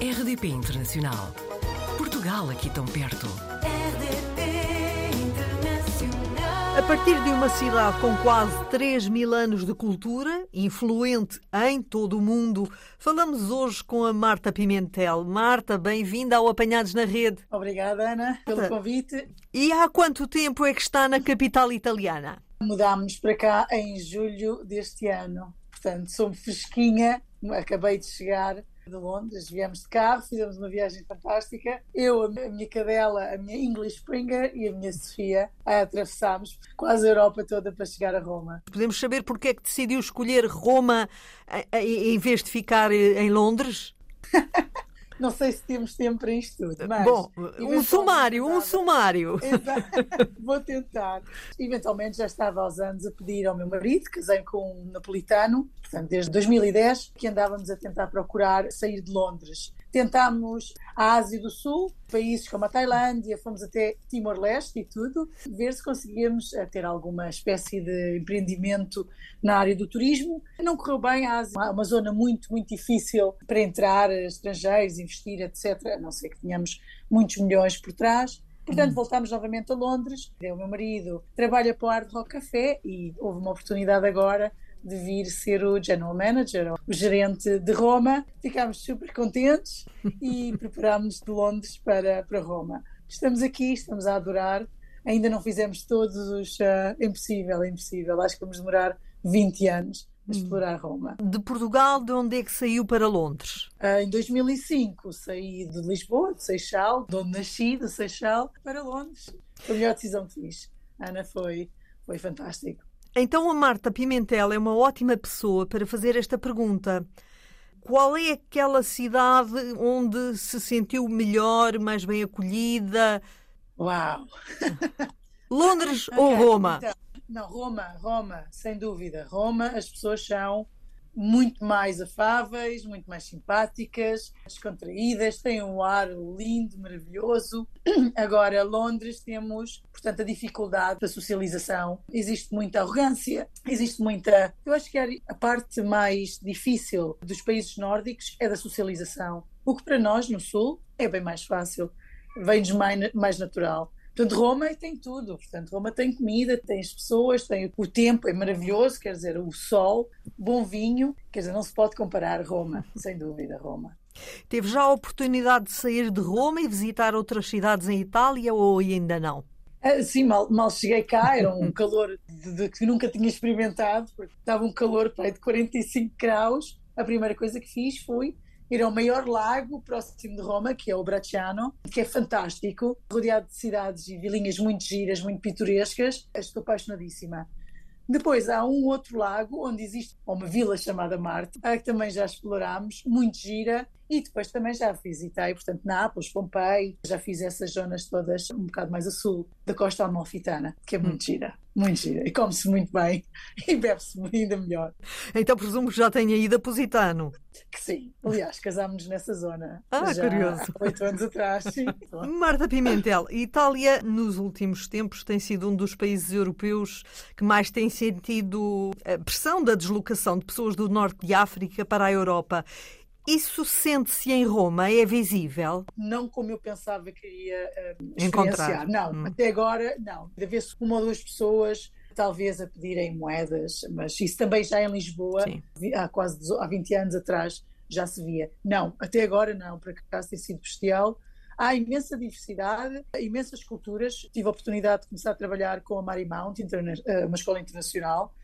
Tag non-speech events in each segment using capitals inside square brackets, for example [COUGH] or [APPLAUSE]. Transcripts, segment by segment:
RDP Internacional. Portugal aqui tão perto. RDP Internacional. A partir de uma cidade com quase 3 mil anos de cultura, influente em todo o mundo, falamos hoje com a Marta Pimentel. Marta, bem-vinda ao Apanhados na Rede. Obrigada, Ana, pelo Marta. convite. E há quanto tempo é que está na capital italiana? Mudámos para cá em julho deste ano. Portanto, sou fresquinha, acabei de chegar de Londres, viemos de carro, fizemos uma viagem fantástica. Eu, a minha cadela, a minha English Springer e a minha Sofia atravessámos quase a Europa toda para chegar a Roma. Podemos saber porque é que decidiu escolher Roma eh, eh, em vez de ficar eh, em Londres? [LAUGHS] Não sei se temos tempo para isto tudo, mas... Bom, um sumário, um dava. sumário. [LAUGHS] Vou tentar. Eventualmente já estava aos anos a pedir ao meu marido, casei com um napolitano, portanto desde 2010, que andávamos a tentar procurar sair de Londres. Tentámos a Ásia do Sul, países como a Tailândia, fomos até Timor-Leste e tudo, ver se conseguíamos eh, ter alguma espécie de empreendimento na área do turismo. Não correu bem, a Ásia é uma zona muito, muito difícil para entrar eh, estrangeiros, investir, etc. A não ser que tenhamos muitos milhões por trás. Portanto, voltámos novamente a Londres. O meu marido trabalha para o Hard Rock Café e houve uma oportunidade agora de vir ser o General Manager, o gerente de Roma. Ficámos super contentes e [LAUGHS] preparámos-nos de Londres para, para Roma. Estamos aqui, estamos a adorar. Ainda não fizemos todos os. é impossível, impossível. Acho que vamos demorar 20 anos a explorar Roma. De Portugal, de onde é que saiu para Londres? Ah, em 2005 saí de Lisboa, de Seixal, de onde nasci, de Seixal, para Londres. Foi a melhor decisão que fiz. Ana, foi, foi fantástico. Então a Marta Pimentel é uma ótima pessoa para fazer esta pergunta. Qual é aquela cidade onde se sentiu melhor, mais bem acolhida? Uau! [LAUGHS] Londres ou Ok, Roma? então, não, Roma, Roma, sem dúvida. Roma, as pessoas são muito mais afáveis, muito mais simpáticas, descontraídas, têm um ar lindo, maravilhoso. [CLEARS THROAT] Agora, Londres, temos, portanto, a dificuldade da socialização. Existe muita arrogância, existe muita. Eu acho que a parte mais difícil dos países nórdicos é da socialização. O que para nós, no Sul, é bem mais fácil, vem-nos mais natural. Portanto, Roma tem tudo. Portanto, Roma tem comida, tem as pessoas, tem o tempo, é maravilhoso, quer dizer, o sol, bom vinho. Quer dizer, não se pode comparar Roma, sem dúvida, Roma. Teve já a oportunidade de sair de Roma e visitar outras cidades em Itália ou ainda não? Ah, Sim, mal, mal cheguei cá, era um calor de, de que nunca tinha experimentado, porque estava um calor de 45 graus. A primeira coisa que fiz foi ir ao maior lago próximo de Roma, que é o Bracciano, que é fantástico, rodeado de cidades e vilinhas muito giras, muito pitorescas. Estou apaixonadíssima. Depois há um outro lago onde existe uma vila chamada Marte, que também já explorámos, muito gira, e depois também já visitei, portanto, Nápoles, Pompei, já fiz essas zonas todas um bocado mais a sul da costa amalfitana, que é muito gira, muito gira, e come-se muito bem [LAUGHS] e bebe-se ainda melhor. Então presumo que já tenha ido a Positano. Que sim, aliás, casámos nessa zona Ah, já curioso. há oito anos atrás, sim. [LAUGHS] Marta Pimentel, Itália nos últimos tempos tem sido um dos países europeus que mais tem sentido a pressão da deslocação de pessoas do norte de África para a Europa. Isso sente-se em Roma? É visível? não como eu pensava que ia eh, Encontrar. Não, Hum. até agora não. Deve haver uma ou duas pessoas talvez a pedirem moedas, mas isso também já em Lisboa, Sim. há quase há 20 anos atrás já se via. Não, até agora não, por acaso tem sido bestial. Há imensa diversidade, imensas culturas. Tive a oportunidade de começar a trabalhar com a Marymount, eh, uma escola internacional,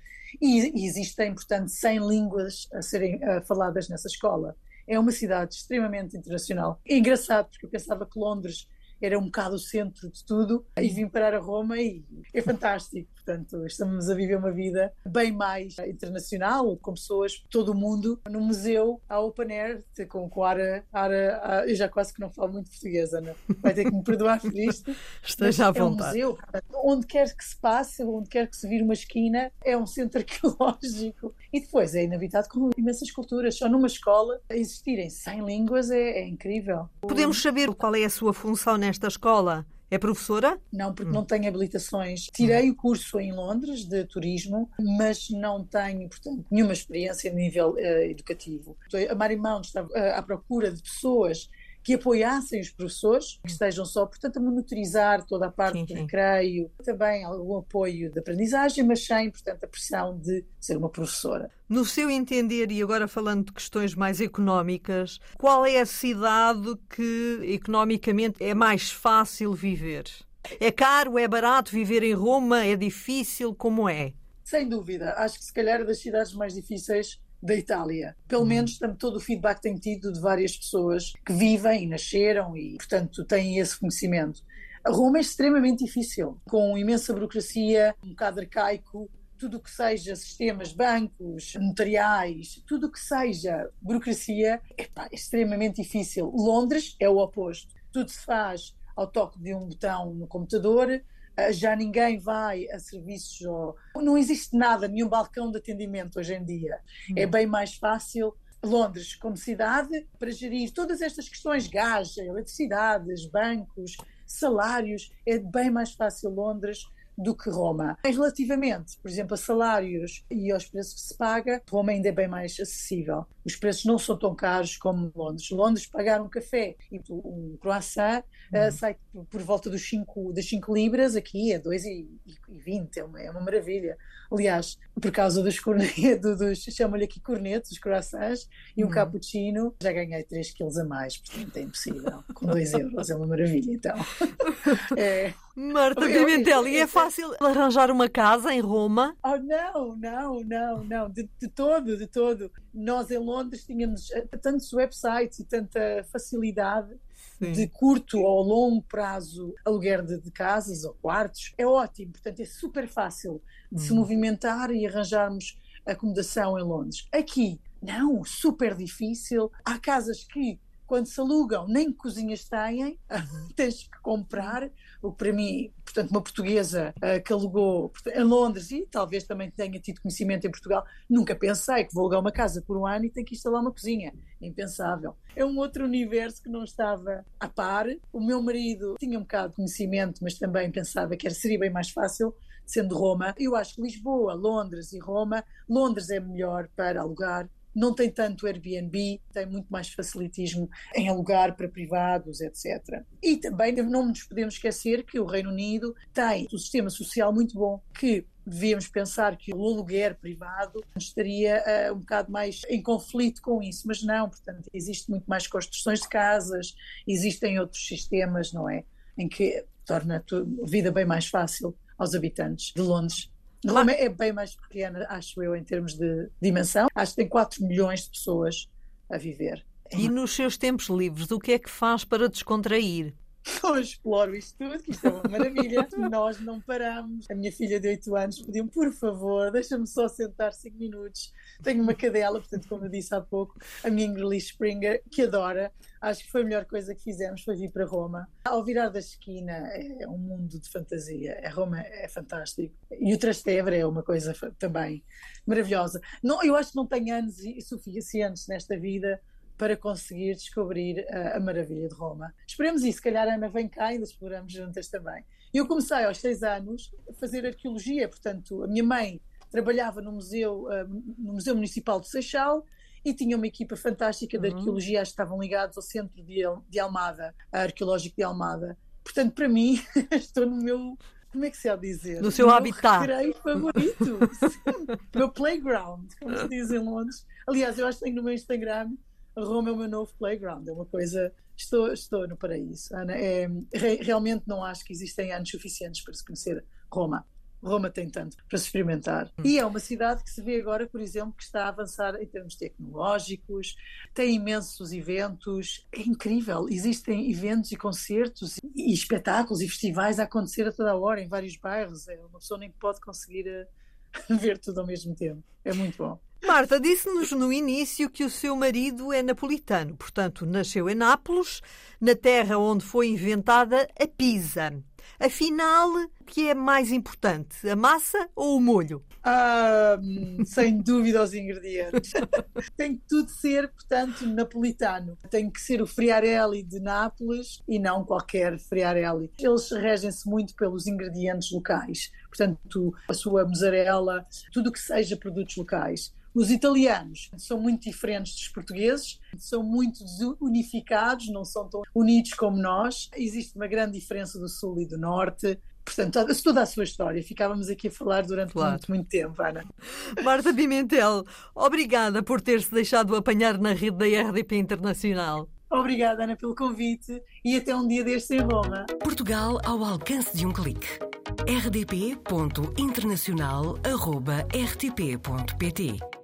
e, existem, portanto, 100 línguas a serem faladas nessa escola. É uma cidade extremamente internacional. É engraçado, porque eu pensava que Londres era um bocado o centro de tudo, e vim parar a Roma e é fantástico. Portanto, estamos a viver uma vida bem mais internacional, com pessoas de todo o mundo, no museu, à open air, com, com ar, a- ar, a- eu já quase que não falo muito português, Ana. Vai ter que me perdoar por isto. [LAUGHS] Esteja à Mas É um vontade. museu, onde quer que se passe, onde quer que se vire uma esquina, é um centro [LAUGHS] arqueológico. E depois é inabitado com imensas culturas. Só numa escola, existirem 100 línguas é, é incrível. Podemos saber qual é a sua função nesta escola? É professora? Não, porque não tenho habilitações. Tirei o curso em Londres de turismo, mas não tenho, portanto, nenhuma experiência a nível eh, educativo. A Marimão está eh, à procura de pessoas que apoiassem os professores, que estejam só, portanto, a monitorizar toda a parte Sim, do sim. recreio, também algum apoio de aprendizagem, mas sem, portanto, a pressão de ser uma professora. No seu entender, e agora falando de questões mais económicas, qual é a cidade que economicamente é mais fácil viver? É caro, é barato viver em Roma? É difícil? Como é? Sem dúvida, acho que se calhar é das cidades mais difíceis da Itália. Pelo menos tam- todo o feedback que tenho tido de várias pessoas que vivem e nasceram e, portanto, têm esse conhecimento. A Roma é extremamente difícil, com imensa burocracia, um bocado arcaico, tudo o que seja sistemas, bancos, notariais, tudo o que seja burocracia, epá, é extremamente difícil. Londres é o oposto. Tudo se faz ao toque de um botão no computador, já ninguém vai a serviços. ou- Não existe nada, nenhum balcão de atendimento hoje em dia. É bem mais fácil. Londres, como cidade, para gerir todas estas questões, gás, eletricidades, bancos, salários, é bem mais fácil Londres do que Roma. Mas relativamente, por exemplo, a salários e aos preços que se paga, Roma ainda é bem mais acessível. Os preços não são tão caros como Londres. Londres pagar um café e um croissant eh, sai por- por volta dos cinco, das 5 libras, aqui é 2,20, é uma, é uma maravilha. Aliás, por causa dos cornetos, [LAUGHS] dos, chamam-lhe aqui cornetos, os croissants, e um cappuccino, já ganhei 3 quilos a mais, portanto é impossível. Com 2 [LAUGHS] euros, é uma maravilha, então. [LAUGHS] É, Marta Pimentel, e é fácil arranjar uma casa em Roma? Oh, não, não, não, não, de, de todo, de todo. Nós em Londres tínhamos eh, tantos websites e tanta facilidade de curto ou longo prazo aluguer de, de casas ou quartos. É ótimo, portanto é super fácil de se movimentar e arranjarmos acomodação em Londres. Aqui, não, super difícil. Há casas que, quando se alugam, nem cozinhas têm, [LAUGHS] tens que comprar. O que para mim, portanto, uma portuguesa eh, que alugou em Londres e talvez também tenha tido conhecimento em Portugal, nunca pensei que vou alugar uma casa por um ano e tenho que instalar uma cozinha. Impensável. É um outro universo que não estava a par. O meu marido tinha um bocado de conhecimento, mas também pensava que seria bem mais fácil, sendo Roma. Eu acho que Lisboa, Londres e Roma, Londres é melhor para alugar. Não tem tanto Airbnb, tem muito mais facilitismo em alugar para privados, etc. E também não nos podemos esquecer que o Reino Unido tem um sistema social muito bom, que devíamos pensar que o aluguer privado estaria eh, um bocado mais em conflito com isso, mas não, portanto, existe muito mais construções de casas, existem outros sistemas, não é? Em que torna a vida bem mais fácil aos habitantes de Londres. Roma é bem mais pequena, acho eu, em termos de dimensão. Acho que tem 4 milhões de pessoas a viver. E nos seus tempos livres, o que é que faz para descontrair? [LAUGHS] Eu exploro isto tudo, que isto é uma maravilha. Nós não paramos. A minha filha de 8 anos pediu por favor, deixa-me só sentar 5 minutos. Tenho uma cadela, portanto, como eu disse há pouco, a minha English Springer, que adora. Acho que foi a melhor coisa que fizemos, foi vir para Roma. Ao virar da esquina é um mundo de fantasia. A Roma é fantástico. E o Trastevere é uma coisa também maravilhosa. Não, eu acho que não tenho anos i- suficientes nesta vida para conseguir descobrir a, a maravilha de Roma. Esperemos isso, se calhar a Ana vem cá e ainda exploramos juntas também. Eu comecei aos seis anos a fazer arqueologia, portanto, a minha mãe trabalhava no Museu, ah, no Museu Municipal de Seixal e tinha uma equipa fantástica de arqueologia, acho que estavam ligados ao Centro de, de Almada, Arqueológico de Almada. Portanto, para mim, [LAUGHS] estou no meu. Como é que se de dizer? No seu meu habitat. recreio favorito. [LAUGHS] Meu playground, como se diz em Londres. Aliás, eu acho que tenho no meu Instagram Roma é o meu novo playground, é uma coisa. Estou, estou no paraíso, Ana. É, re- realmente não acho que existem anos suficientes para se conhecer Roma. Roma tem tanto para se experimentar. E é uma cidade que se vê agora, por exemplo, que está a avançar em termos tecnológicos, tem imensos eventos, é incrível. Existem eventos e concertos e espetáculos e festivais a acontecer a toda a hora em vários bairros. É uma pessoa nem pode conseguir eh, [LAUGHS] ver tudo ao mesmo tempo. É muito bom. Marta, disse-nos no início que o seu marido é napolitano, portanto, nasceu em Nápoles, na terra onde foi inventada a pizza. Afinal, o que é mais importante, a massa ou o molho? Ah, sem dúvida os ingredientes. [LAUGHS] Tem que tudo ser, portanto, napolitano. Tem que ser o friarelli de Nápoles e não qualquer friarelli. Eles regem-se muito pelos ingredientes locais. Portanto, a sua mussarela, tudo o que seja produtos locais. Os italianos são muito diferentes dos portugueses, são muito unificados, não são tão unidos como nós. Existe uma grande diferença do sul e do norte. Portanto, toda a sua história. Ficávamos aqui a falar durante claro. muito, muito tempo, Ana. Marta Pimentel, obrigada por ter-se deixado apanhar na rede da RDP Internacional. Obrigada, Ana, pelo convite e até um dia deste em Roma. Portugal ao alcance de um clique. rdp.internacional.rtp.pt